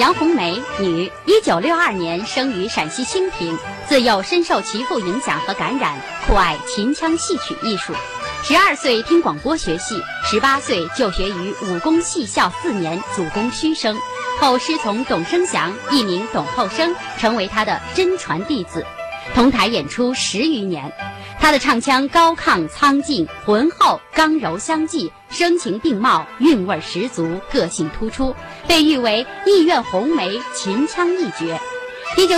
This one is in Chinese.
杨红梅，女，一九六二年生于陕西兴平，自幼深受其父影响和感染，酷爱秦腔戏曲艺术。十二岁听广播学戏，十八岁就学于武功戏校四年，祖功虚声。后师从董生祥，艺名董后生，成为他的真传弟子。同台演出十余年，他的唱腔高亢苍劲、浑厚、刚柔相济，声情并茂，韵味十足，个性突出，被誉为“一院红梅，秦腔一绝”。一九